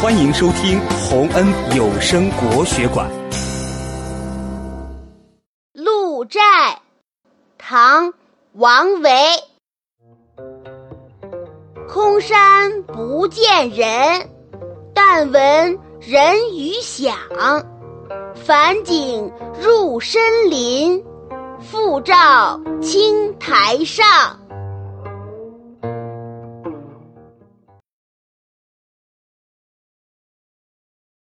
欢迎收听洪恩有声国学馆。鹿柴唐王维。空山不见人但闻人语响。返景入深林复照青苔上。